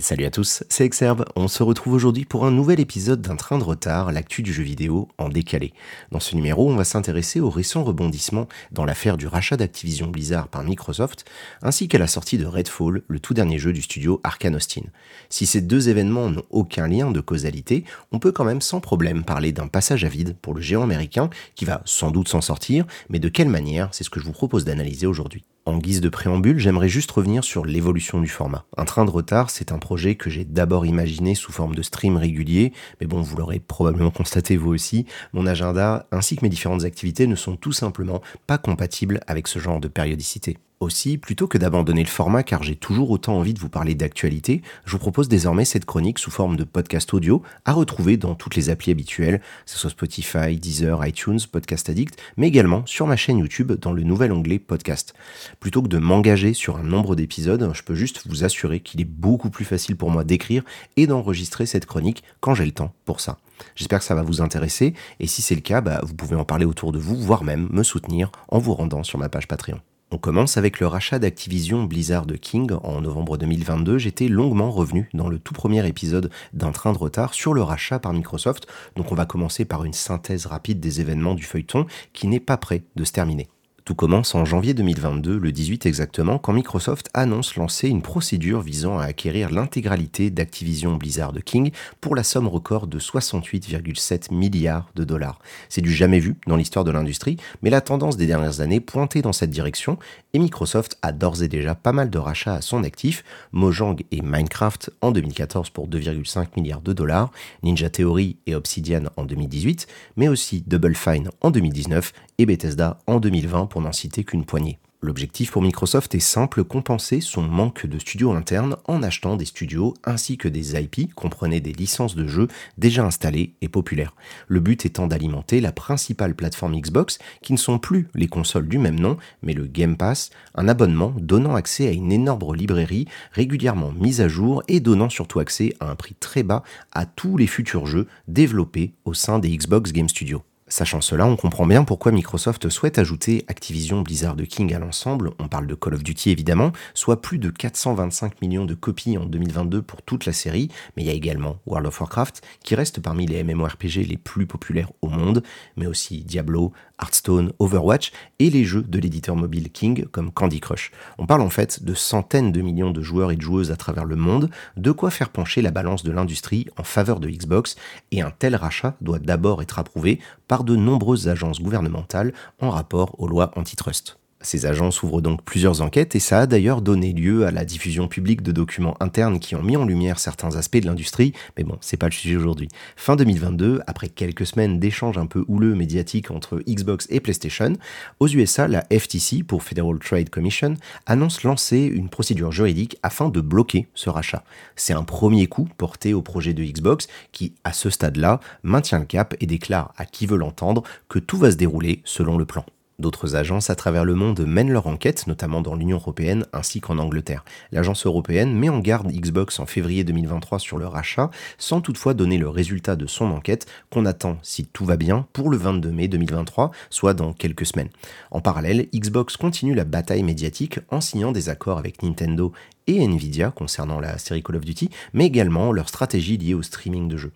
Salut à tous, c'est Exerve. On se retrouve aujourd'hui pour un nouvel épisode d'un train de retard, l'actu du jeu vidéo en décalé. Dans ce numéro, on va s'intéresser aux récents rebondissements dans l'affaire du rachat d'Activision Blizzard par Microsoft, ainsi qu'à la sortie de Redfall, le tout dernier jeu du studio Arkane Austin. Si ces deux événements n'ont aucun lien de causalité, on peut quand même sans problème parler d'un passage à vide pour le géant américain qui va sans doute s'en sortir, mais de quelle manière, c'est ce que je vous propose d'analyser aujourd'hui. En guise de préambule, j'aimerais juste revenir sur l'évolution du format. Un train de retard, c'est un projet que j'ai d'abord imaginé sous forme de stream régulier, mais bon, vous l'aurez probablement constaté vous aussi, mon agenda ainsi que mes différentes activités ne sont tout simplement pas compatibles avec ce genre de périodicité. Aussi, plutôt que d'abandonner le format car j'ai toujours autant envie de vous parler d'actualité, je vous propose désormais cette chronique sous forme de podcast audio à retrouver dans toutes les applis habituelles, que ce soit Spotify, Deezer, iTunes, Podcast Addict, mais également sur ma chaîne YouTube dans le nouvel onglet Podcast. Plutôt que de m'engager sur un nombre d'épisodes, je peux juste vous assurer qu'il est beaucoup plus facile pour moi d'écrire et d'enregistrer cette chronique quand j'ai le temps pour ça. J'espère que ça va vous intéresser et si c'est le cas, bah, vous pouvez en parler autour de vous, voire même me soutenir en vous rendant sur ma page Patreon. On commence avec le rachat d'Activision Blizzard de King en novembre 2022. J'étais longuement revenu dans le tout premier épisode d'un train de retard sur le rachat par Microsoft. Donc on va commencer par une synthèse rapide des événements du feuilleton qui n'est pas prêt de se terminer. Tout commence en janvier 2022, le 18 exactement, quand Microsoft annonce lancer une procédure visant à acquérir l'intégralité d'Activision Blizzard King pour la somme record de 68,7 milliards de dollars. C'est du jamais vu dans l'histoire de l'industrie, mais la tendance des dernières années pointait dans cette direction et Microsoft a d'ores et déjà pas mal de rachats à son actif, Mojang et Minecraft en 2014 pour 2,5 milliards de dollars, Ninja Theory et Obsidian en 2018, mais aussi Double Fine en 2019 et Bethesda en 2020 pour n'en citer qu'une poignée. L'objectif pour Microsoft est simple, compenser son manque de studios internes en achetant des studios ainsi que des IP, comprenez des licences de jeux déjà installées et populaires. Le but étant d'alimenter la principale plateforme Xbox, qui ne sont plus les consoles du même nom, mais le Game Pass, un abonnement donnant accès à une énorme librairie régulièrement mise à jour et donnant surtout accès à un prix très bas à tous les futurs jeux développés au sein des Xbox Game Studios. Sachant cela, on comprend bien pourquoi Microsoft souhaite ajouter Activision Blizzard de King à l'ensemble, on parle de Call of Duty évidemment, soit plus de 425 millions de copies en 2022 pour toute la série, mais il y a également World of Warcraft, qui reste parmi les MMORPG les plus populaires au monde, mais aussi Diablo, Hearthstone, Overwatch et les jeux de l'éditeur mobile King comme Candy Crush. On parle en fait de centaines de millions de joueurs et de joueuses à travers le monde, de quoi faire pencher la balance de l'industrie en faveur de Xbox, et un tel rachat doit d'abord être approuvé par de nombreuses agences gouvernementales en rapport aux lois antitrust. Ces agences ouvrent donc plusieurs enquêtes et ça a d'ailleurs donné lieu à la diffusion publique de documents internes qui ont mis en lumière certains aspects de l'industrie, mais bon, c'est pas le sujet aujourd'hui. Fin 2022, après quelques semaines d'échanges un peu houleux médiatiques entre Xbox et PlayStation, aux USA, la FTC, pour Federal Trade Commission, annonce lancer une procédure juridique afin de bloquer ce rachat. C'est un premier coup porté au projet de Xbox qui, à ce stade-là, maintient le cap et déclare à qui veut l'entendre que tout va se dérouler selon le plan. D'autres agences à travers le monde mènent leur enquête, notamment dans l'Union européenne ainsi qu'en Angleterre. L'agence européenne met en garde Xbox en février 2023 sur le rachat, sans toutefois donner le résultat de son enquête qu'on attend, si tout va bien, pour le 22 mai 2023, soit dans quelques semaines. En parallèle, Xbox continue la bataille médiatique en signant des accords avec Nintendo et Nvidia concernant la série Call of Duty, mais également leur stratégie liée au streaming de jeux.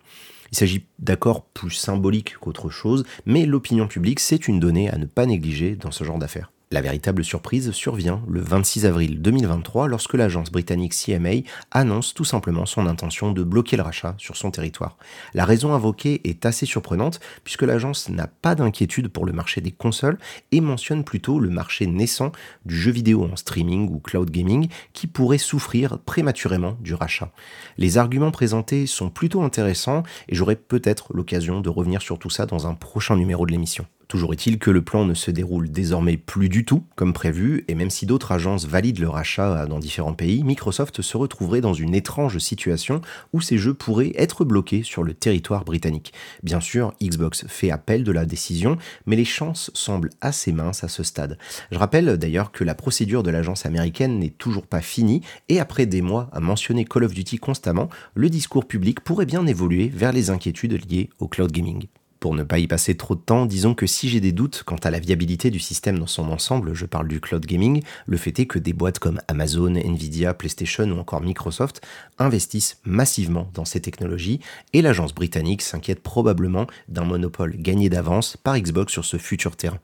Il s'agit d'accords plus symboliques qu'autre chose, mais l'opinion publique, c'est une donnée à ne pas négliger dans ce genre d'affaires. La véritable surprise survient le 26 avril 2023 lorsque l'agence britannique CMA annonce tout simplement son intention de bloquer le rachat sur son territoire. La raison invoquée est assez surprenante puisque l'agence n'a pas d'inquiétude pour le marché des consoles et mentionne plutôt le marché naissant du jeu vidéo en streaming ou cloud gaming qui pourrait souffrir prématurément du rachat. Les arguments présentés sont plutôt intéressants et j'aurai peut-être l'occasion de revenir sur tout ça dans un prochain numéro de l'émission. Toujours est-il que le plan ne se déroule désormais plus du tout comme prévu, et même si d'autres agences valident le rachat dans différents pays, Microsoft se retrouverait dans une étrange situation où ces jeux pourraient être bloqués sur le territoire britannique. Bien sûr, Xbox fait appel de la décision, mais les chances semblent assez minces à ce stade. Je rappelle d'ailleurs que la procédure de l'agence américaine n'est toujours pas finie, et après des mois à mentionner Call of Duty constamment, le discours public pourrait bien évoluer vers les inquiétudes liées au cloud gaming. Pour ne pas y passer trop de temps, disons que si j'ai des doutes quant à la viabilité du système dans son ensemble, je parle du cloud gaming, le fait est que des boîtes comme Amazon, Nvidia, PlayStation ou encore Microsoft investissent massivement dans ces technologies et l'agence britannique s'inquiète probablement d'un monopole gagné d'avance par Xbox sur ce futur terrain.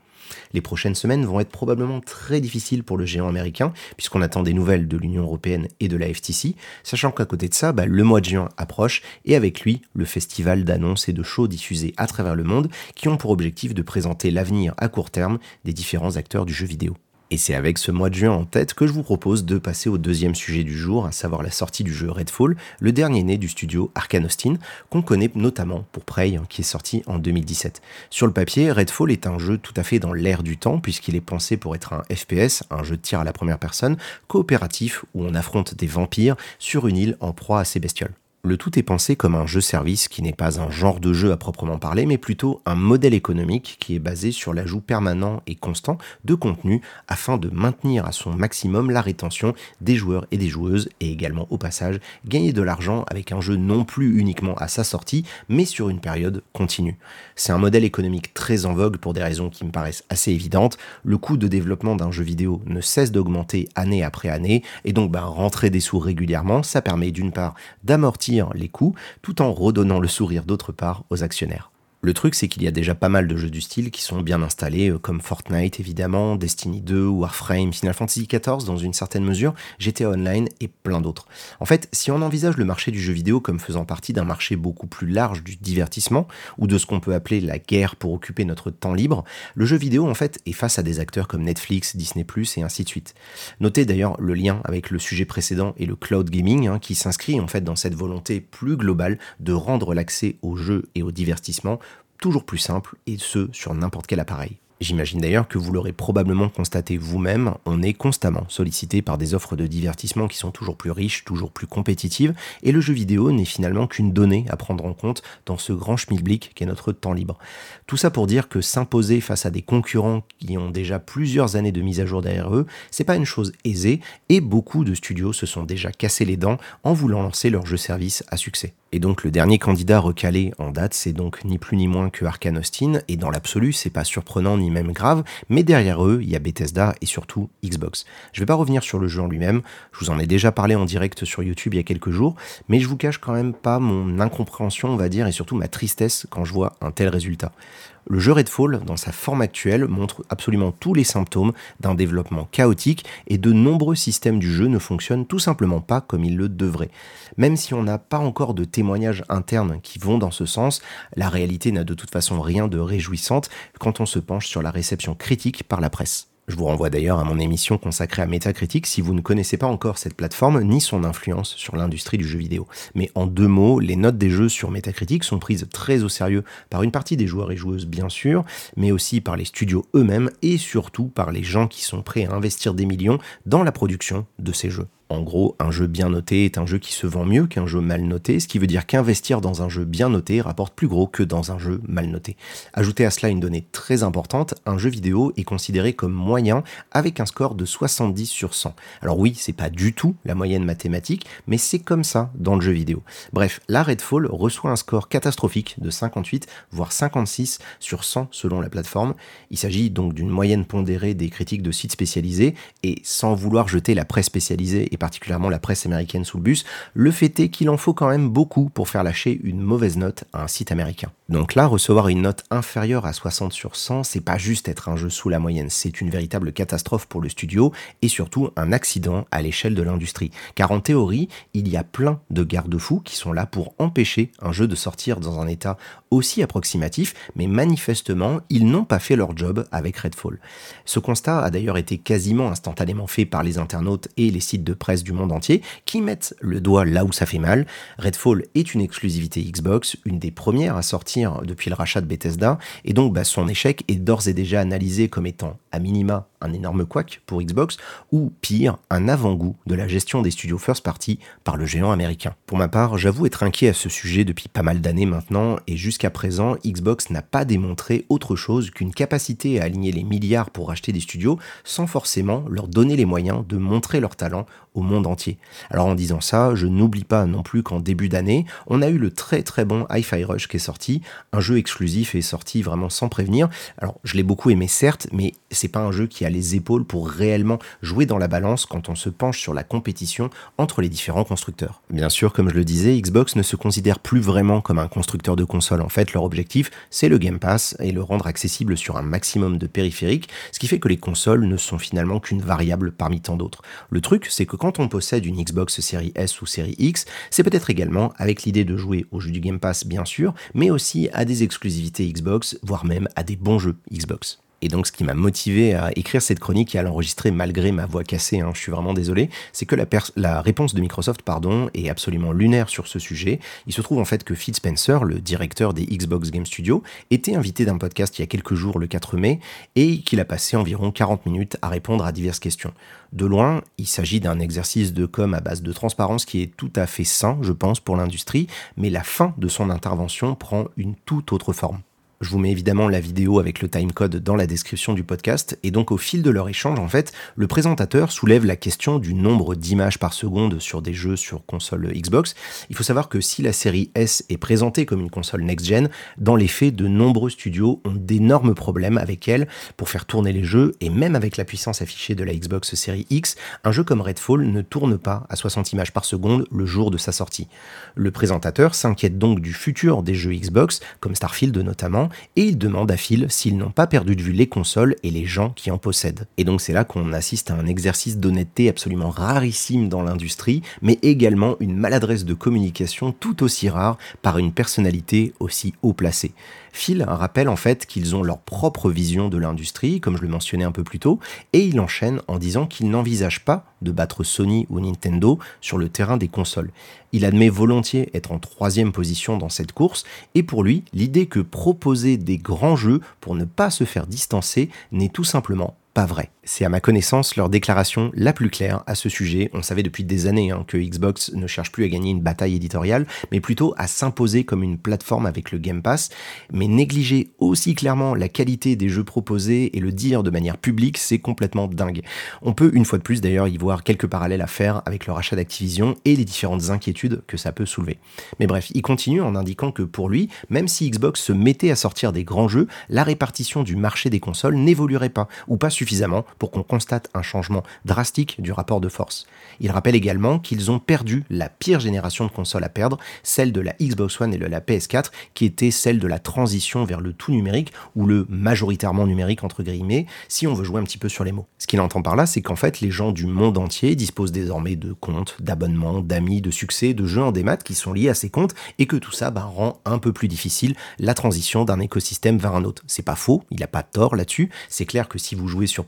Les prochaines semaines vont être probablement très difficiles pour le géant américain, puisqu'on attend des nouvelles de l'Union européenne et de la FTC, sachant qu'à côté de ça, bah, le mois de juin approche, et avec lui, le festival d'annonces et de shows diffusés à travers le monde, qui ont pour objectif de présenter l'avenir à court terme des différents acteurs du jeu vidéo. Et c'est avec ce mois de juin en tête que je vous propose de passer au deuxième sujet du jour, à savoir la sortie du jeu Redfall, le dernier né du studio Arkane Austin, qu'on connaît notamment pour Prey, qui est sorti en 2017. Sur le papier, Redfall est un jeu tout à fait dans l'air du temps, puisqu'il est pensé pour être un FPS, un jeu de tir à la première personne, coopératif, où on affronte des vampires sur une île en proie à ces bestioles. Le tout est pensé comme un jeu-service qui n'est pas un genre de jeu à proprement parler, mais plutôt un modèle économique qui est basé sur l'ajout permanent et constant de contenu afin de maintenir à son maximum la rétention des joueurs et des joueuses et également au passage gagner de l'argent avec un jeu non plus uniquement à sa sortie, mais sur une période continue. C'est un modèle économique très en vogue pour des raisons qui me paraissent assez évidentes. Le coût de développement d'un jeu vidéo ne cesse d'augmenter année après année et donc ben, rentrer des sous régulièrement, ça permet d'une part d'amortir les coûts tout en redonnant le sourire d'autre part aux actionnaires. Le truc, c'est qu'il y a déjà pas mal de jeux du style qui sont bien installés, euh, comme Fortnite évidemment, Destiny 2, Warframe, Final Fantasy XIV dans une certaine mesure, GTA Online et plein d'autres. En fait, si on envisage le marché du jeu vidéo comme faisant partie d'un marché beaucoup plus large du divertissement, ou de ce qu'on peut appeler la guerre pour occuper notre temps libre, le jeu vidéo en fait est face à des acteurs comme Netflix, Disney ⁇ et ainsi de suite. Notez d'ailleurs le lien avec le sujet précédent et le cloud gaming, hein, qui s'inscrit en fait dans cette volonté plus globale de rendre l'accès aux jeux et au divertissement toujours plus simple, et ce sur n'importe quel appareil. J'imagine d'ailleurs que vous l'aurez probablement constaté vous-même, on est constamment sollicité par des offres de divertissement qui sont toujours plus riches, toujours plus compétitives, et le jeu vidéo n'est finalement qu'une donnée à prendre en compte dans ce grand schmilblick qu'est notre temps libre. Tout ça pour dire que s'imposer face à des concurrents qui ont déjà plusieurs années de mise à jour derrière eux, c'est pas une chose aisée, et beaucoup de studios se sont déjà cassés les dents en voulant lancer leur jeu service à succès. Et donc le dernier candidat recalé en date, c'est donc ni plus ni moins que Arkane Austin, et dans l'absolu, c'est pas surprenant ni même grave, mais derrière eux, il y a Bethesda et surtout Xbox. Je vais pas revenir sur le jeu en lui-même, je vous en ai déjà parlé en direct sur YouTube il y a quelques jours, mais je vous cache quand même pas mon incompréhension, on va dire, et surtout ma tristesse quand je vois un tel résultat. Le jeu Redfall, dans sa forme actuelle, montre absolument tous les symptômes d'un développement chaotique et de nombreux systèmes du jeu ne fonctionnent tout simplement pas comme ils le devraient. Même si on n'a pas encore de témoignages internes qui vont dans ce sens, la réalité n'a de toute façon rien de réjouissante quand on se penche sur la réception critique par la presse. Je vous renvoie d'ailleurs à mon émission consacrée à Metacritic si vous ne connaissez pas encore cette plateforme ni son influence sur l'industrie du jeu vidéo. Mais en deux mots, les notes des jeux sur Metacritic sont prises très au sérieux par une partie des joueurs et joueuses bien sûr, mais aussi par les studios eux-mêmes et surtout par les gens qui sont prêts à investir des millions dans la production de ces jeux. En gros, un jeu bien noté est un jeu qui se vend mieux qu'un jeu mal noté, ce qui veut dire qu'investir dans un jeu bien noté rapporte plus gros que dans un jeu mal noté. Ajoutez à cela une donnée très importante, un jeu vidéo est considéré comme moyen avec un score de 70 sur 100. Alors oui, c'est pas du tout la moyenne mathématique, mais c'est comme ça dans le jeu vidéo. Bref, la Redfall reçoit un score catastrophique de 58 voire 56 sur 100 selon la plateforme. Il s'agit donc d'une moyenne pondérée des critiques de sites spécialisés et sans vouloir jeter la presse spécialisée particulièrement la presse américaine sous le bus, le fait est qu'il en faut quand même beaucoup pour faire lâcher une mauvaise note à un site américain. Donc là, recevoir une note inférieure à 60 sur 100, c'est pas juste être un jeu sous la moyenne, c'est une véritable catastrophe pour le studio et surtout un accident à l'échelle de l'industrie. Car en théorie, il y a plein de garde-fous qui sont là pour empêcher un jeu de sortir dans un état aussi approximatif, mais manifestement, ils n'ont pas fait leur job avec Redfall. Ce constat a d'ailleurs été quasiment instantanément fait par les internautes et les sites de presse du monde entier qui mettent le doigt là où ça fait mal. Redfall est une exclusivité Xbox, une des premières à sortir depuis le rachat de Bethesda, et donc bah, son échec est d'ores et déjà analysé comme étant à minima un énorme couac pour Xbox, ou pire, un avant-goût de la gestion des studios first party par le géant américain. Pour ma part, j'avoue être inquiet à ce sujet depuis pas mal d'années maintenant, et jusqu'à présent, Xbox n'a pas démontré autre chose qu'une capacité à aligner les milliards pour acheter des studios sans forcément leur donner les moyens de montrer leur talent au monde entier. Alors en disant ça, je n'oublie pas non plus qu'en début d'année, on a eu le très très bon Hi-Fi Rush qui est sorti, un jeu exclusif et sorti vraiment sans prévenir. Alors je l'ai beaucoup aimé certes, mais c'est pas un jeu qui a les épaules pour réellement jouer dans la balance quand on se penche sur la compétition entre les différents constructeurs. Bien sûr, comme je le disais, Xbox ne se considère plus vraiment comme un constructeur de console. En fait, leur objectif, c'est le Game Pass et le rendre accessible sur un maximum de périphériques, ce qui fait que les consoles ne sont finalement qu'une variable parmi tant d'autres. Le truc, c'est que quand on possède une Xbox série S ou série X, c'est peut-être également avec l'idée de jouer aux jeux du Game Pass bien sûr, mais aussi à des exclusivités Xbox, voire même à des bons jeux Xbox. Et donc, ce qui m'a motivé à écrire cette chronique et à l'enregistrer malgré ma voix cassée, hein, je suis vraiment désolé, c'est que la, réponse de Microsoft pardon, est absolument lunaire sur ce sujet. Il se trouve en fait que Phil Spencer, le directeur des Xbox Game Studios, était invité d'un podcast il y a quelques jours, le 4 mai, et qu'il a passé environ 40 minutes à répondre à diverses questions. De loin, il s'agit d'un exercice de com à base de transparence qui est tout à fait sain, je pense, pour l'industrie, mais la fin de son intervention prend une toute autre forme. Je vous mets évidemment la vidéo avec le timecode dans la description du podcast. Et donc au fil de leur échange, en fait, le présentateur soulève la question du nombre d'images par seconde sur des jeux sur console Xbox. Il faut savoir que si la série S est présentée comme une console next-gen, dans les faits, de nombreux studios ont d'énormes problèmes avec elle pour faire tourner les jeux. Et même avec la puissance affichée de la Xbox série X, un jeu comme Redfall ne tourne pas à 60 images par seconde le jour de sa sortie. Le présentateur s'inquiète donc du futur des jeux Xbox, comme Starfield notamment, et il demande à Phil s'ils n'ont pas perdu de vue les consoles et les gens qui en possèdent. Et donc c'est là qu'on assiste à un exercice d'honnêteté absolument rarissime dans l'industrie, mais également une maladresse de communication tout aussi rare par une personnalité aussi haut placée. Phil rappelle en fait qu'ils ont leur propre vision de l'industrie, comme je le mentionnais un peu plus tôt, et il enchaîne en disant qu'il n'envisage pas de battre Sony ou Nintendo sur le terrain des consoles. Il admet volontiers être en troisième position dans cette course, et pour lui, l'idée que proposer des grands jeux pour ne pas se faire distancer n'est tout simplement pas vrai. C'est à ma connaissance leur déclaration la plus claire à ce sujet. On savait depuis des années hein, que Xbox ne cherche plus à gagner une bataille éditoriale, mais plutôt à s'imposer comme une plateforme avec le Game Pass. Mais négliger aussi clairement la qualité des jeux proposés et le dire de manière publique, c'est complètement dingue. On peut une fois de plus d'ailleurs y voir quelques parallèles à faire avec le rachat d'Activision et les différentes inquiétudes que ça peut soulever. Mais bref, il continue en indiquant que pour lui, même si Xbox se mettait à sortir des grands jeux, la répartition du marché des consoles n'évoluerait pas, ou pas suffisamment suffisamment pour qu'on constate un changement drastique du rapport de force. Il rappelle également qu'ils ont perdu la pire génération de consoles à perdre, celle de la Xbox One et de la PS4, qui était celle de la transition vers le tout numérique, ou le majoritairement numérique entre guillemets, si on veut jouer un petit peu sur les mots. Ce qu'il entend par là, c'est qu'en fait, les gens du monde entier disposent désormais de comptes, d'abonnements, d'amis, de succès, de jeux en démat qui sont liés à ces comptes, et que tout ça bah, rend un peu plus difficile la transition d'un écosystème vers un autre. C'est pas faux, il n'a pas tort là-dessus. C'est clair que si vous jouez sur sur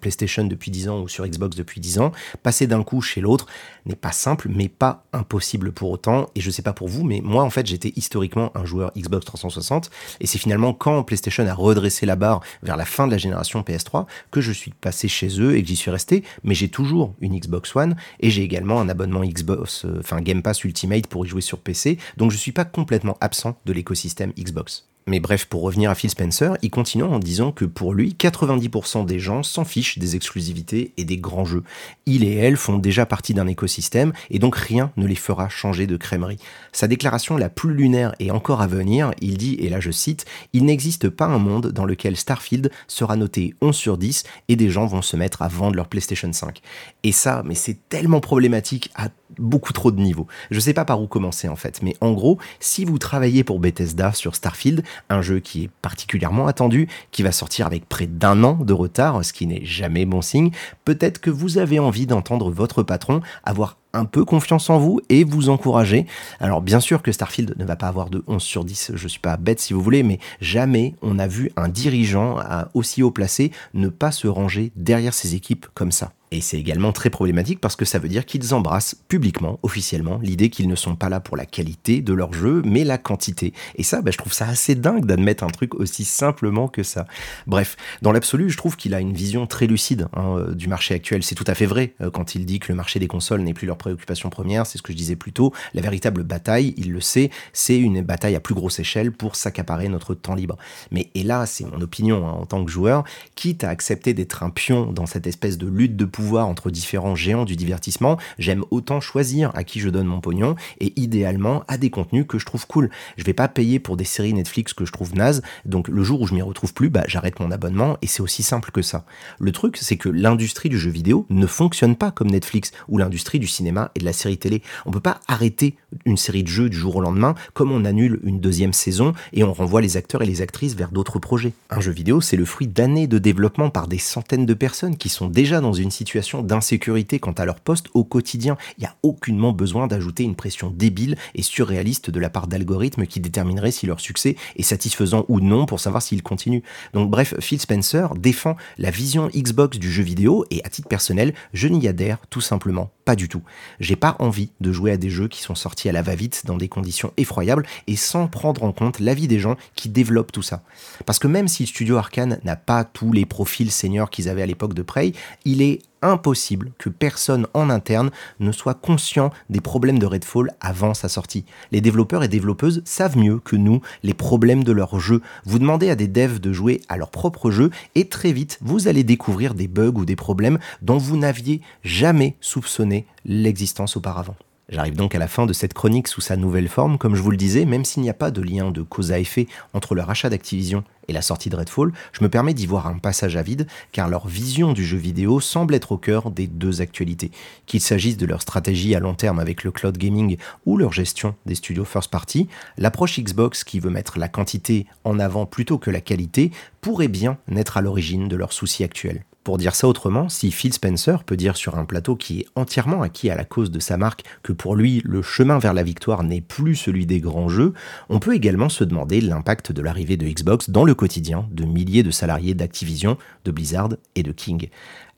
Depuis 10 ans ou sur Xbox depuis 10 ans, passer d'un coup chez l'autre n'est pas simple, mais pas impossible pour autant. Et je sais pas pour vous, mais moi en fait j'étais historiquement un joueur Xbox 360, et c'est finalement quand PlayStation a redressé la barre vers la fin de la génération PS3 que je suis passé chez eux et que j'y suis resté. Mais j'ai toujours une Xbox One et j'ai également un abonnement Xbox, euh, enfin Game Pass Ultimate pour y jouer sur PC, donc je suis pas complètement absent de l'écosystème Xbox. Mais bref, pour revenir à Phil Spencer, il continue en disant que pour lui, 90% des gens s'en fichent des exclusivités et des grands jeux. Il et elle font déjà partie d'un écosystème et donc rien ne les fera changer de crèmerie. Sa déclaration la plus lunaire est encore à venir, il dit, et là je cite, Il n'existe pas un monde dans lequel Starfield sera noté 11 sur 10 et des gens vont se mettre à vendre leur PlayStation 5. Et ça, mais c'est tellement problématique à beaucoup trop de niveaux. Je sais pas par où commencer en fait, mais en gros, si vous travaillez pour Bethesda sur Starfield, un jeu qui est particulièrement attendu, qui va sortir avec près d'un an de retard, ce qui n'est jamais bon signe, peut-être que vous avez envie d'entendre votre patron avoir un peu confiance en vous et vous encourager. Alors bien sûr que Starfield ne va pas avoir de 11 sur 10, je suis pas bête si vous voulez, mais jamais on a vu un dirigeant aussi haut placé ne pas se ranger derrière ses équipes comme ça. Et c'est également très problématique parce que ça veut dire qu'ils embrassent publiquement, officiellement, l'idée qu'ils ne sont pas là pour la qualité de leur jeu, mais la quantité. Et ça, bah, je trouve ça assez dingue d'admettre un truc aussi simplement que ça. Bref, dans l'absolu, je trouve qu'il a une vision très lucide hein, euh, du marché actuel. C'est tout à fait vrai euh, quand il dit que le marché des consoles n'est plus leur préoccupation première, c'est ce que je disais plus tôt. La véritable bataille, il le sait, c'est une bataille à plus grosse échelle pour s'accaparer notre temps libre. Mais et là, c'est mon opinion hein, en tant que joueur, quitte à accepter d'être un pion dans cette espèce de lutte de pouvoir entre différents géants du divertissement, j'aime autant choisir à qui je donne mon pognon et idéalement à des contenus que je trouve cool. Je vais pas payer pour des séries Netflix que je trouve naze, donc le jour où je m'y retrouve plus, bah, j'arrête mon abonnement et c'est aussi simple que ça. Le truc, c'est que l'industrie du jeu vidéo ne fonctionne pas comme Netflix ou l'industrie du cinéma et de la série télé. On peut pas arrêter une série de jeux du jour au lendemain comme on annule une deuxième saison et on renvoie les acteurs et les actrices vers d'autres projets. Un jeu vidéo, c'est le fruit d'années de développement par des centaines de personnes qui sont déjà dans une situation d'insécurité quant à leur poste au quotidien. Il n'y a aucunement besoin d'ajouter une pression débile et surréaliste de la part d'algorithmes qui détermineraient si leur succès est satisfaisant ou non pour savoir s'ils continuent. Donc bref, Phil Spencer défend la vision Xbox du jeu vidéo et à titre personnel, je n'y adhère tout simplement du tout. J'ai pas envie de jouer à des jeux qui sont sortis à la va-vite dans des conditions effroyables et sans prendre en compte l'avis des gens qui développent tout ça. Parce que même si le studio Arkane n'a pas tous les profils seniors qu'ils avaient à l'époque de Prey, il est impossible que personne en interne ne soit conscient des problèmes de Redfall avant sa sortie. Les développeurs et développeuses savent mieux que nous les problèmes de leur jeu. Vous demandez à des devs de jouer à leur propre jeu et très vite vous allez découvrir des bugs ou des problèmes dont vous n'aviez jamais soupçonné l'existence auparavant. J'arrive donc à la fin de cette chronique sous sa nouvelle forme, comme je vous le disais, même s'il n'y a pas de lien de cause à effet entre le rachat d'Activision et la sortie de Redfall, je me permets d'y voir un passage à vide, car leur vision du jeu vidéo semble être au cœur des deux actualités. Qu'il s'agisse de leur stratégie à long terme avec le cloud gaming ou leur gestion des studios first party, l'approche Xbox qui veut mettre la quantité en avant plutôt que la qualité pourrait bien naître à l'origine de leurs soucis actuels. Pour dire ça autrement, si Phil Spencer peut dire sur un plateau qui est entièrement acquis à la cause de sa marque que pour lui le chemin vers la victoire n'est plus celui des grands jeux, on peut également se demander l'impact de l'arrivée de Xbox dans le quotidien de milliers de salariés d'Activision, de Blizzard et de King.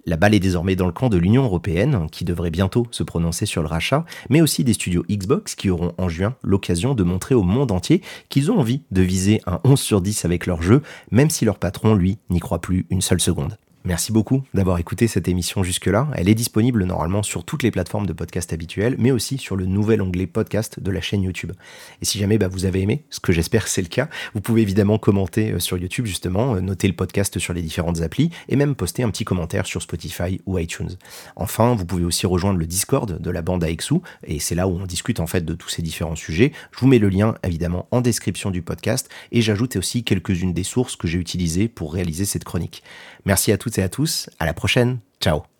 La balle est désormais dans le camp de l'Union européenne, qui devrait bientôt se prononcer sur le rachat, mais aussi des studios Xbox qui auront en juin l'occasion de montrer au monde entier qu'ils ont envie de viser un 11 sur 10 avec leur jeu, même si leur patron, lui, n'y croit plus une seule seconde. Merci beaucoup d'avoir écouté cette émission jusque-là. Elle est disponible normalement sur toutes les plateformes de podcast habituelles, mais aussi sur le nouvel onglet podcast de la chaîne YouTube. Et si jamais bah, vous avez aimé, ce que j'espère c'est le cas, vous pouvez évidemment commenter euh, sur YouTube justement, euh, noter le podcast sur les différentes applis et même poster un petit commentaire sur Spotify ou iTunes. Enfin, vous pouvez aussi rejoindre le Discord de la bande AXU et c'est là où on discute en fait de tous ces différents sujets. Je vous mets le lien évidemment en description du podcast et j'ajoute aussi quelques-unes des sources que j'ai utilisées pour réaliser cette chronique. Merci à toutes et à tous. À la prochaine. Ciao.